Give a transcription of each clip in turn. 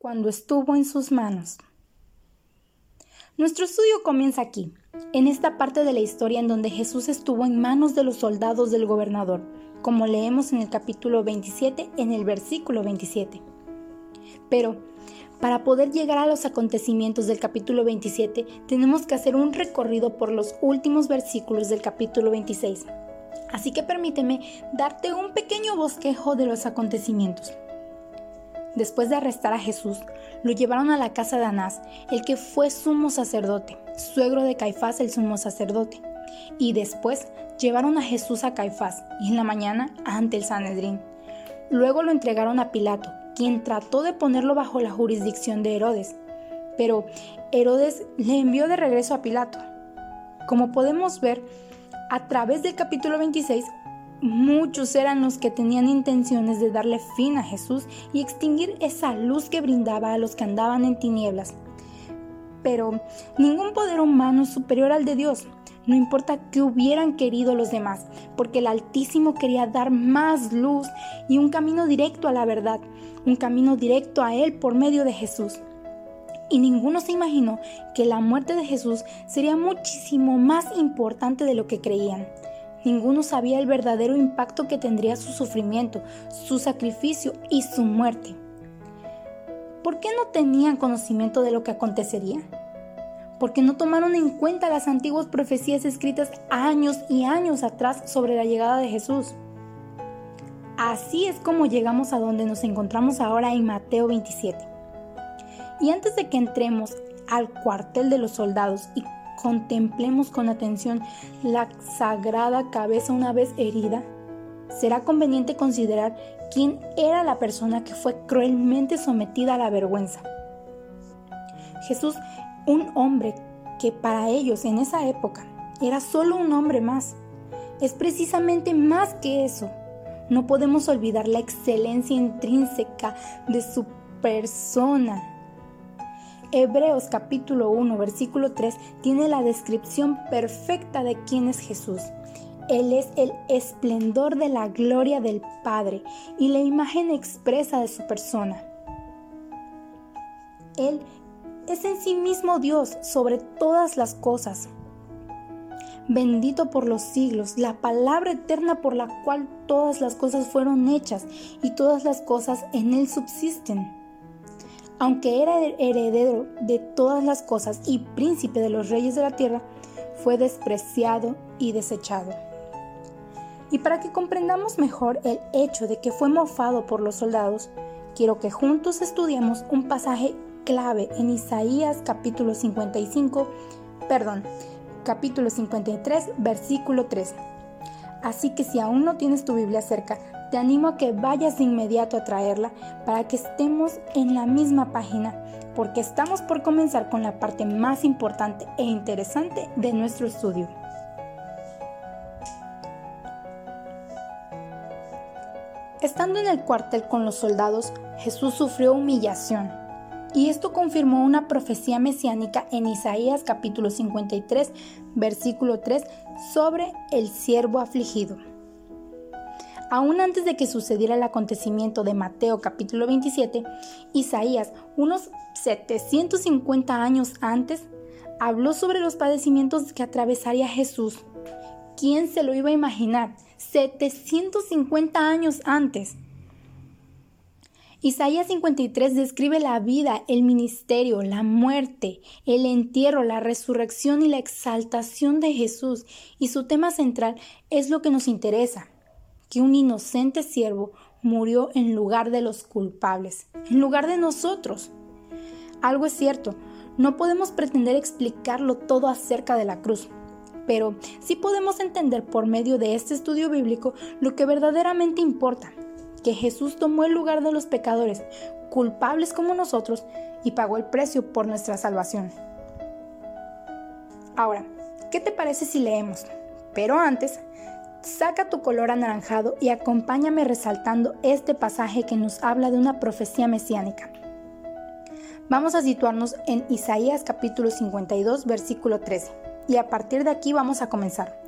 cuando estuvo en sus manos. Nuestro estudio comienza aquí, en esta parte de la historia en donde Jesús estuvo en manos de los soldados del gobernador, como leemos en el capítulo 27 en el versículo 27. Pero, para poder llegar a los acontecimientos del capítulo 27, tenemos que hacer un recorrido por los últimos versículos del capítulo 26. Así que permíteme darte un pequeño bosquejo de los acontecimientos. Después de arrestar a Jesús, lo llevaron a la casa de Anás, el que fue sumo sacerdote, suegro de Caifás el sumo sacerdote. Y después llevaron a Jesús a Caifás y en la mañana ante el Sanedrín. Luego lo entregaron a Pilato, quien trató de ponerlo bajo la jurisdicción de Herodes. Pero Herodes le envió de regreso a Pilato. Como podemos ver, a través del capítulo 26, Muchos eran los que tenían intenciones de darle fin a Jesús y extinguir esa luz que brindaba a los que andaban en tinieblas. Pero ningún poder humano es superior al de Dios, no importa qué hubieran querido los demás, porque el Altísimo quería dar más luz y un camino directo a la verdad, un camino directo a Él por medio de Jesús. Y ninguno se imaginó que la muerte de Jesús sería muchísimo más importante de lo que creían. Ninguno sabía el verdadero impacto que tendría su sufrimiento, su sacrificio y su muerte. ¿Por qué no tenían conocimiento de lo que acontecería? Porque no tomaron en cuenta las antiguas profecías escritas años y años atrás sobre la llegada de Jesús. Así es como llegamos a donde nos encontramos ahora en Mateo 27. Y antes de que entremos al cuartel de los soldados y contemplemos con atención la sagrada cabeza una vez herida, será conveniente considerar quién era la persona que fue cruelmente sometida a la vergüenza. Jesús, un hombre que para ellos en esa época era solo un hombre más, es precisamente más que eso. No podemos olvidar la excelencia intrínseca de su persona Hebreos capítulo 1 versículo 3 tiene la descripción perfecta de quién es Jesús. Él es el esplendor de la gloria del Padre y la imagen expresa de su persona. Él es en sí mismo Dios sobre todas las cosas. Bendito por los siglos, la palabra eterna por la cual todas las cosas fueron hechas y todas las cosas en Él subsisten aunque era heredero de todas las cosas y príncipe de los reyes de la tierra, fue despreciado y desechado. Y para que comprendamos mejor el hecho de que fue mofado por los soldados, quiero que juntos estudiemos un pasaje clave en Isaías capítulo 55, perdón, capítulo 53, versículo 3. Así que si aún no tienes tu Biblia cerca, te animo a que vayas de inmediato a traerla para que estemos en la misma página, porque estamos por comenzar con la parte más importante e interesante de nuestro estudio. Estando en el cuartel con los soldados, Jesús sufrió humillación. Y esto confirmó una profecía mesiánica en Isaías capítulo 53, versículo 3, sobre el siervo afligido. Aún antes de que sucediera el acontecimiento de Mateo capítulo 27, Isaías, unos 750 años antes, habló sobre los padecimientos que atravesaría Jesús. ¿Quién se lo iba a imaginar? 750 años antes. Isaías 53 describe la vida, el ministerio, la muerte, el entierro, la resurrección y la exaltación de Jesús, y su tema central es lo que nos interesa, que un inocente siervo murió en lugar de los culpables, en lugar de nosotros. Algo es cierto, no podemos pretender explicarlo todo acerca de la cruz, pero sí podemos entender por medio de este estudio bíblico lo que verdaderamente importa, que Jesús tomó el lugar de los pecadores, culpables como nosotros, y pagó el precio por nuestra salvación. Ahora, ¿qué te parece si leemos? Pero antes, Saca tu color anaranjado y acompáñame resaltando este pasaje que nos habla de una profecía mesiánica. Vamos a situarnos en Isaías capítulo 52 versículo 13 y a partir de aquí vamos a comenzar.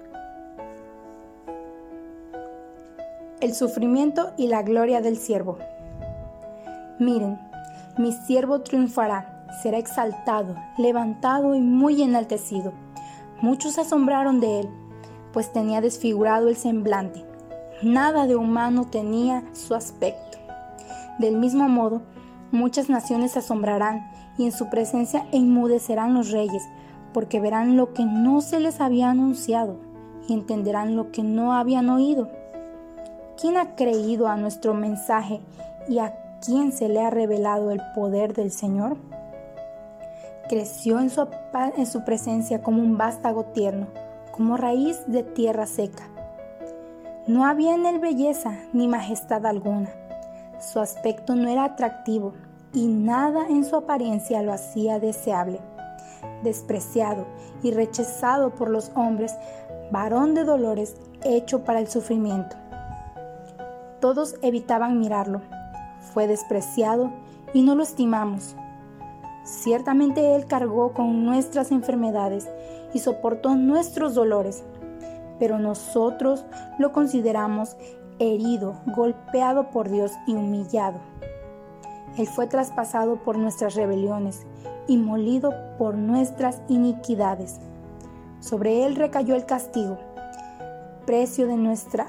El sufrimiento y la gloria del siervo. Miren, Mi siervo triunfará, será exaltado, levantado y muy enaltecido. Muchos se asombraron de él, pues tenía desfigurado el semblante. Nada de humano tenía su aspecto. Del mismo modo, muchas naciones se asombrarán y en su presencia enmudecerán los reyes, porque verán lo que no se les había anunciado y entenderán lo que no habían oído. ¿Quién ha creído a nuestro mensaje y a quién se le ha revelado el poder del Señor? Creció en su, en su presencia como un vástago tierno, como raíz de tierra seca. No había en él belleza ni majestad alguna. Su aspecto no era atractivo y nada en su apariencia lo hacía deseable. Despreciado y rechazado por los hombres, varón de dolores, hecho para el sufrimiento. Todos evitaban mirarlo. Fue despreciado y no lo estimamos. Ciertamente Él cargó con nuestras enfermedades y soportó nuestros dolores, pero nosotros lo consideramos herido, golpeado por Dios y humillado. Él fue traspasado por nuestras rebeliones y molido por nuestras iniquidades. Sobre Él recayó el castigo, precio de nuestra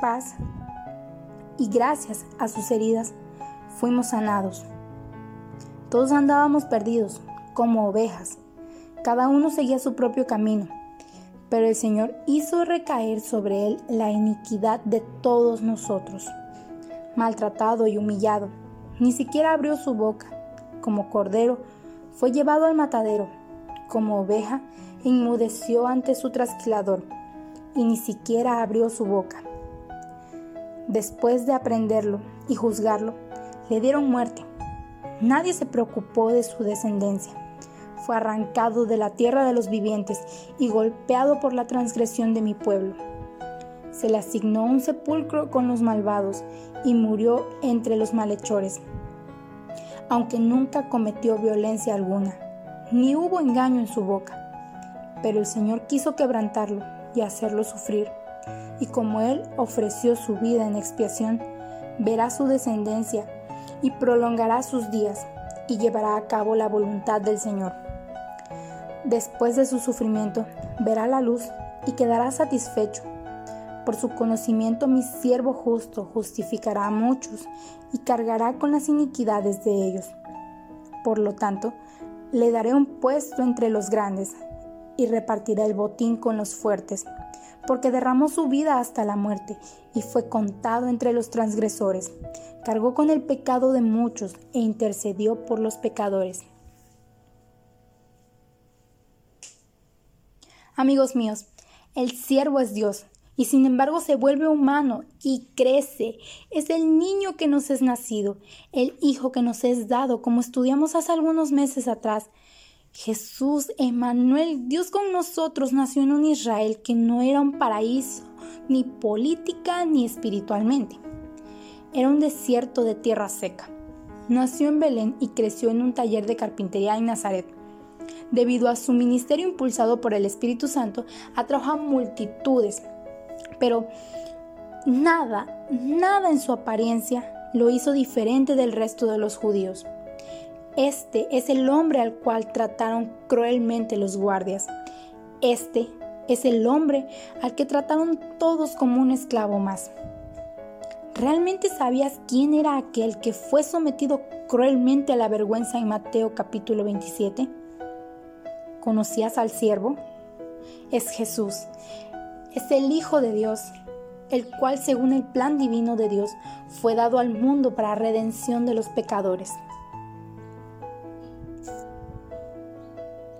paz y gracias a sus heridas fuimos sanados. Todos andábamos perdidos, como ovejas. Cada uno seguía su propio camino, pero el Señor hizo recaer sobre él la iniquidad de todos nosotros. Maltratado y humillado, ni siquiera abrió su boca. Como cordero, fue llevado al matadero. Como oveja, enmudeció ante su trasquilador, y ni siquiera abrió su boca. Después de aprenderlo y juzgarlo, le dieron muerte. Nadie se preocupó de su descendencia. Fue arrancado de la tierra de los vivientes y golpeado por la transgresión de mi pueblo. Se le asignó un sepulcro con los malvados y murió entre los malhechores. Aunque nunca cometió violencia alguna, ni hubo engaño en su boca. Pero el Señor quiso quebrantarlo y hacerlo sufrir y como Él ofreció su vida en expiación, verá su descendencia y prolongará sus días y llevará a cabo la voluntad del Señor. Después de su sufrimiento, verá la luz y quedará satisfecho. Por su conocimiento mi siervo justo justificará a muchos y cargará con las iniquidades de ellos. Por lo tanto, le daré un puesto entre los grandes y repartirá el botín con los fuertes porque derramó su vida hasta la muerte y fue contado entre los transgresores. Cargó con el pecado de muchos e intercedió por los pecadores. Amigos míos, el siervo es Dios y sin embargo se vuelve humano y crece. Es el niño que nos es nacido, el hijo que nos es dado, como estudiamos hace algunos meses atrás. Jesús, Emanuel, Dios con nosotros, nació en un Israel que no era un paraíso, ni política ni espiritualmente. Era un desierto de tierra seca. Nació en Belén y creció en un taller de carpintería en Nazaret. Debido a su ministerio impulsado por el Espíritu Santo, atrajo a multitudes, pero nada, nada en su apariencia lo hizo diferente del resto de los judíos. Este es el hombre al cual trataron cruelmente los guardias. Este es el hombre al que trataron todos como un esclavo más. ¿Realmente sabías quién era aquel que fue sometido cruelmente a la vergüenza en Mateo capítulo 27? ¿Conocías al siervo? Es Jesús. Es el Hijo de Dios, el cual según el plan divino de Dios fue dado al mundo para redención de los pecadores.